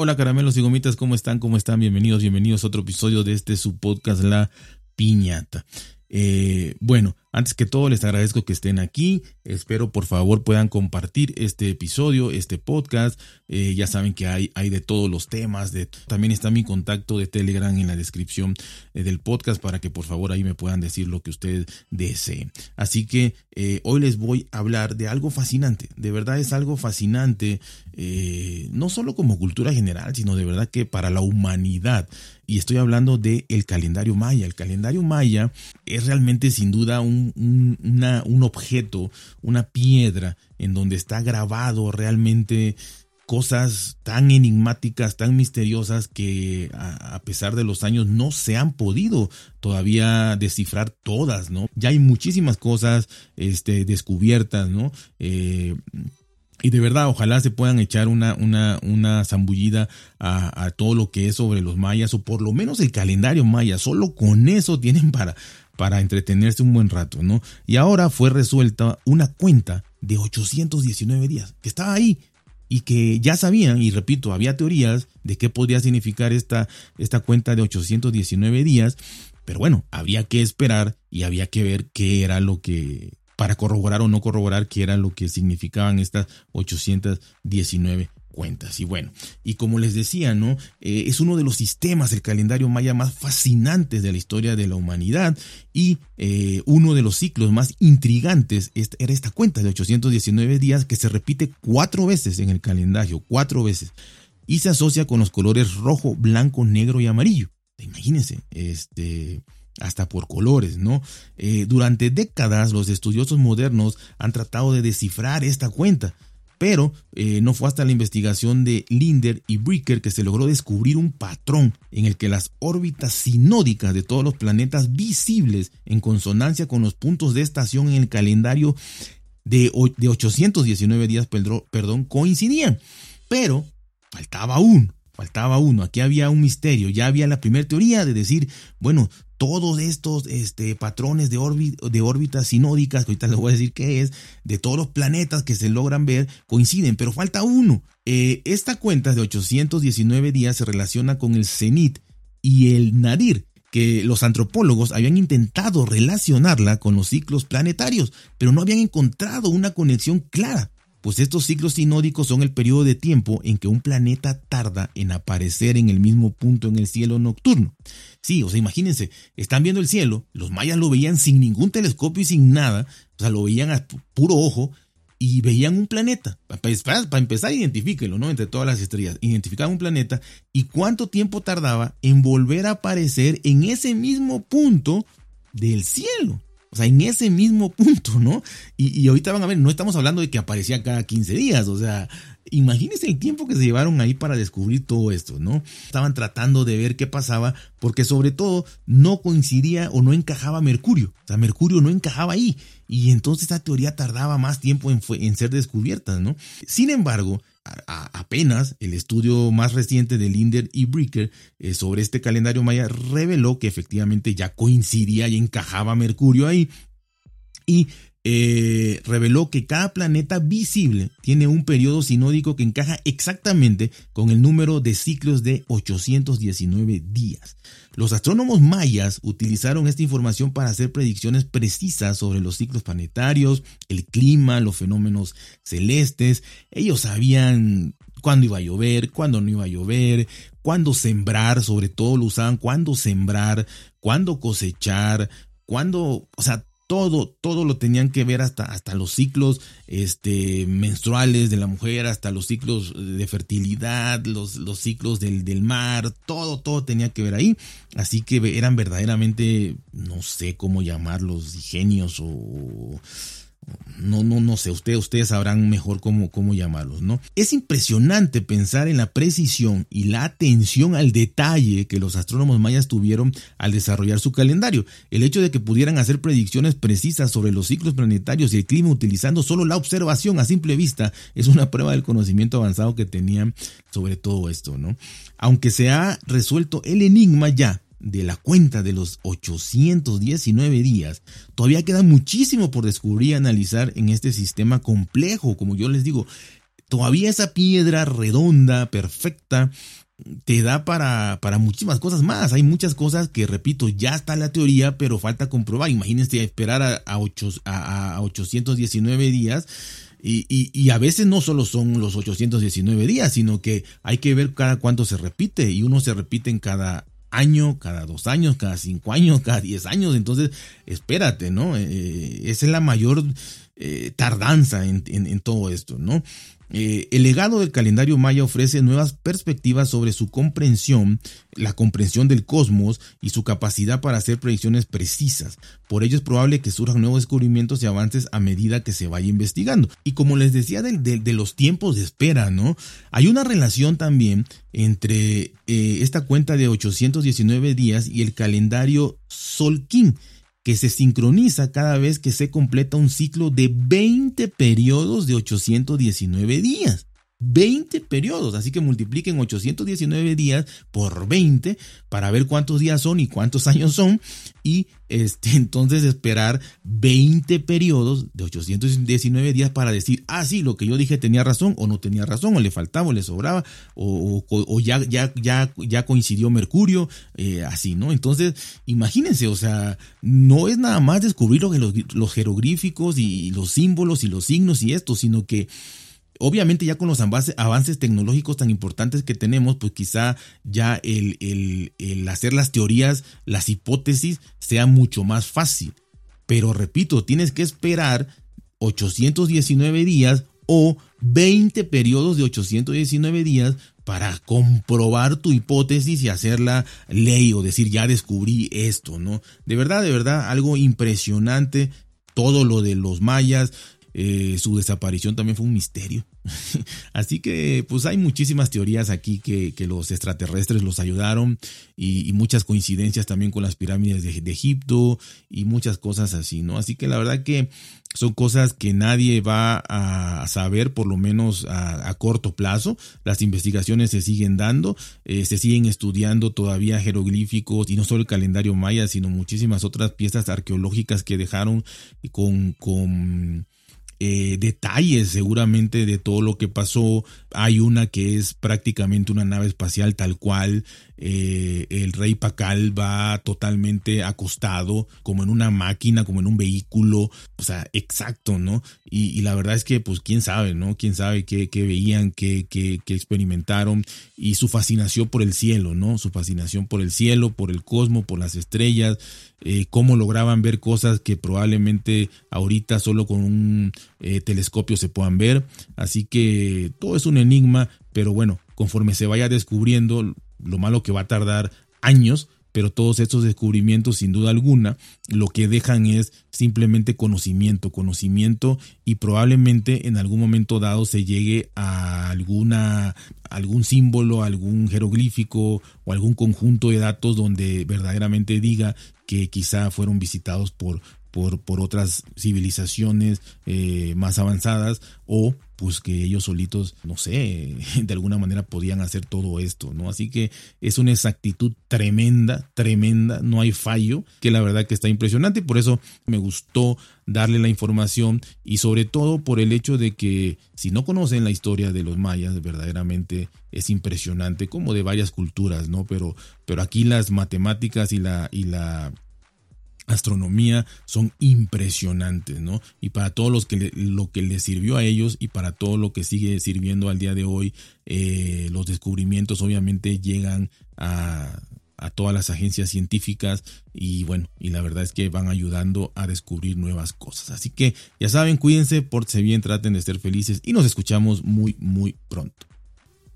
Hola caramelos y gomitas, ¿cómo están? ¿Cómo están? Bienvenidos, bienvenidos a otro episodio de este su podcast La Piñata. Eh, bueno, antes que todo les agradezco que estén aquí. Espero por favor puedan compartir este episodio, este podcast. Eh, ya saben que hay, hay de todos los temas. De, también está mi contacto de Telegram en la descripción eh, del podcast para que por favor ahí me puedan decir lo que ustedes deseen. Así que hoy les voy a hablar de algo fascinante. De verdad es algo fascinante. no solo como cultura general, sino de verdad que para la humanidad. Y estoy hablando del el calendario maya. El calendario maya es realmente sin duda un un, objeto, una piedra en donde está grabado realmente cosas tan enigmáticas, tan misteriosas que a, pesar de los años no se han podido todavía descifrar todas, ¿no? Ya hay muchísimas cosas este, descubiertas, ¿no? Eh, y de verdad, ojalá se puedan echar una, una, una zambullida a, a, todo lo que es sobre los mayas, o por lo menos el calendario maya. Solo con eso tienen para, para entretenerse un buen rato, ¿no? Y ahora fue resuelta una cuenta de 819 días, que estaba ahí y que ya sabían, y repito, había teorías de qué podría significar esta, esta cuenta de 819 días, pero bueno, había que esperar y había que ver qué era lo que, para corroborar o no corroborar qué era lo que significaban estas 819 cuentas. Y bueno, y como les decía, ¿no? Eh, es uno de los sistemas del calendario maya más fascinantes de la historia de la humanidad y eh, uno de los ciclos más intrigantes era esta cuenta de 819 días que se repite cuatro veces en el calendario, cuatro veces, y se asocia con los colores rojo, blanco, negro y amarillo. Imagínense, este hasta por colores, ¿no? Eh, durante décadas los estudiosos modernos han tratado de descifrar esta cuenta, pero eh, no fue hasta la investigación de Linder y Bricker que se logró descubrir un patrón en el que las órbitas sinódicas de todos los planetas visibles en consonancia con los puntos de estación en el calendario de, de 819 días perdón, coincidían. Pero faltaba uno, faltaba uno. Aquí había un misterio. Ya había la primera teoría de decir, bueno, todos estos este, patrones de, de órbitas sinódicas, que ahorita les voy a decir qué es, de todos los planetas que se logran ver, coinciden, pero falta uno. Eh, esta cuenta de 819 días se relaciona con el cenit y el nadir, que los antropólogos habían intentado relacionarla con los ciclos planetarios, pero no habían encontrado una conexión clara pues estos ciclos sinódicos son el periodo de tiempo en que un planeta tarda en aparecer en el mismo punto en el cielo nocturno. Sí, o sea, imagínense, están viendo el cielo, los mayas lo veían sin ningún telescopio y sin nada, o sea, lo veían a puro ojo y veían un planeta. Para, empezar, identifíquenlo, ¿no? Entre todas las estrellas, identificaban un planeta y cuánto tiempo tardaba en volver a aparecer en ese mismo punto del cielo. O sea, en ese mismo punto, ¿no? Y, y, ahorita van a ver, no estamos hablando de que aparecía cada 15 días, o sea, imagínense el tiempo que se llevaron ahí para descubrir todo esto, ¿no? Estaban tratando de ver qué pasaba, porque sobre todo no coincidía o no encajaba Mercurio, o sea, Mercurio no encajaba ahí, y entonces esta teoría tardaba más tiempo en, en ser descubierta, ¿no? Sin embargo, apenas el estudio más reciente de Linder y Bricker eh, sobre este calendario maya reveló que efectivamente ya coincidía y encajaba Mercurio ahí. Y eh, reveló que cada planeta visible tiene un periodo sinódico que encaja exactamente con el número de ciclos de 819 días. Los astrónomos mayas utilizaron esta información para hacer predicciones precisas sobre los ciclos planetarios, el clima, los fenómenos celestes. Ellos sabían cuándo iba a llover, cuándo no iba a llover, cuándo sembrar, sobre todo lo usaban, cuándo sembrar, cuándo cosechar, cuándo, o sea, todo, todo lo tenían que ver hasta, hasta los ciclos este, menstruales de la mujer, hasta los ciclos de fertilidad, los, los ciclos del, del, mar, todo, todo tenía que ver ahí. Así que eran verdaderamente, no sé cómo llamarlos, genios o no, no, no sé, ustedes, sabrán mejor cómo, cómo llamarlos, ¿no? Es impresionante pensar en la precisión y la atención al detalle que los astrónomos mayas tuvieron al desarrollar su calendario. El hecho de que pudieran hacer predicciones precisas sobre los ciclos planetarios y el clima utilizando solo la observación a simple vista es una prueba del conocimiento avanzado que tenían sobre todo esto, ¿no? Aunque se ha resuelto el enigma ya de la cuenta de los 819 días, todavía queda muchísimo por descubrir y analizar en este sistema complejo. Como yo les digo, todavía esa piedra redonda, perfecta, te da para, para muchísimas cosas más. Hay muchas cosas que, repito, ya está la teoría, pero falta comprobar. Imagínense esperar a, a, a, a 819 días. Y, y, y, a veces no solo son los 819 días, sino que hay que ver cada cuánto se repite. Y uno se repite en cada año, cada dos años, cada cinco años, cada diez años. Entonces, espérate, ¿no? Eh, esa es la mayor eh, tardanza en, en, en, todo esto, ¿no? Eh, el legado del calendario maya ofrece nuevas perspectivas sobre su comprensión, la comprensión del cosmos y su capacidad para hacer predicciones precisas. Por ello es probable que surjan nuevos descubrimientos y avances a medida que se vaya investigando. Y como les decía de, los tiempos de espera, ¿no? Hay una relación también entre eh, esta cuenta de 819 días y el calendario Solkin que se sincroniza cada vez que se completa un ciclo de 20 periodos de 819 días. 20 periodos, así que multipliquen 819 días por 20 para ver cuántos días son y cuántos años son y este, entonces esperar 20 periodos de 819 días para decir, ah, sí, lo que yo dije tenía razón o no tenía razón, o le faltaba o le sobraba, o, ya, ya, ya, ya coincidió Mercurio, eh, así, ¿no? Entonces, imagínense, o sea, no es nada más descubrir los, los jeroglíficos y los símbolos y los signos y esto, sino que Obviamente ya con los avances, tecnológicos tan importantes que tenemos, pues quizá ya el, hacer las teorías, las hipótesis, sea mucho más fácil. Pero repito, tienes que esperar 819 días o 20 periodos de 819 días para comprobar tu hipótesis y hacerla ley o decir ya descubrí esto, ¿no? De verdad, de verdad, algo impresionante todo lo de los mayas, eh, su desaparición también fue un misterio. Así que pues hay muchísimas teorías aquí que, que los extraterrestres los ayudaron y, muchas coincidencias también con las pirámides de, Egipto y muchas cosas así, ¿no? Así que la verdad que son cosas que nadie va a saber por lo menos a, corto plazo. Las investigaciones se siguen dando, eh, se siguen estudiando todavía jeroglíficos y no solo el calendario maya, sino muchísimas otras piezas arqueológicas que dejaron con eh, detalles seguramente de todo lo que pasó. Hay una que es prácticamente una nave espacial tal cual. Eh, el rey Pacal va totalmente acostado, como en una máquina, como en un vehículo, o sea, exacto, ¿no? Y, la verdad es que, pues, quién sabe, ¿no? Quién sabe qué, qué veían, qué, qué, qué, experimentaron y su fascinación por el cielo, ¿no? Su fascinación por el cielo, por el cosmos, por las estrellas, eh, cómo lograban ver cosas que probablemente ahorita solo con un eh, telescopio se puedan ver. Así que todo es un enigma, pero bueno, conforme se vaya descubriendo, lo malo que va a tardar años, pero todos estos descubrimientos, sin duda alguna, lo que dejan es simplemente conocimiento, conocimiento y probablemente en algún momento dado se llegue a alguna, algún símbolo, algún jeroglífico o algún conjunto de datos donde verdaderamente diga que quizá fueron visitados por, por, por otras civilizaciones eh, más avanzadas o pues que ellos solitos, no sé, de alguna manera podían hacer todo esto, ¿no? Así que es una exactitud tremenda, tremenda, no hay fallo, que la verdad que está impresionante y por eso me gustó darle la información y sobre todo por el hecho de que si no conocen la historia de los mayas, verdaderamente es impresionante, como de varias culturas, ¿no? Pero, pero aquí las matemáticas y la, y la astronomía son impresionantes, ¿no? Y para todos los que lo que les sirvió a ellos y para todo lo que sigue sirviendo al día de hoy, eh, los descubrimientos obviamente llegan a, a todas las agencias científicas y bueno, y la verdad es que van ayudando a descubrir nuevas cosas. Así que ya saben, cuídense, pórtense bien, traten de ser felices y nos escuchamos muy, muy pronto.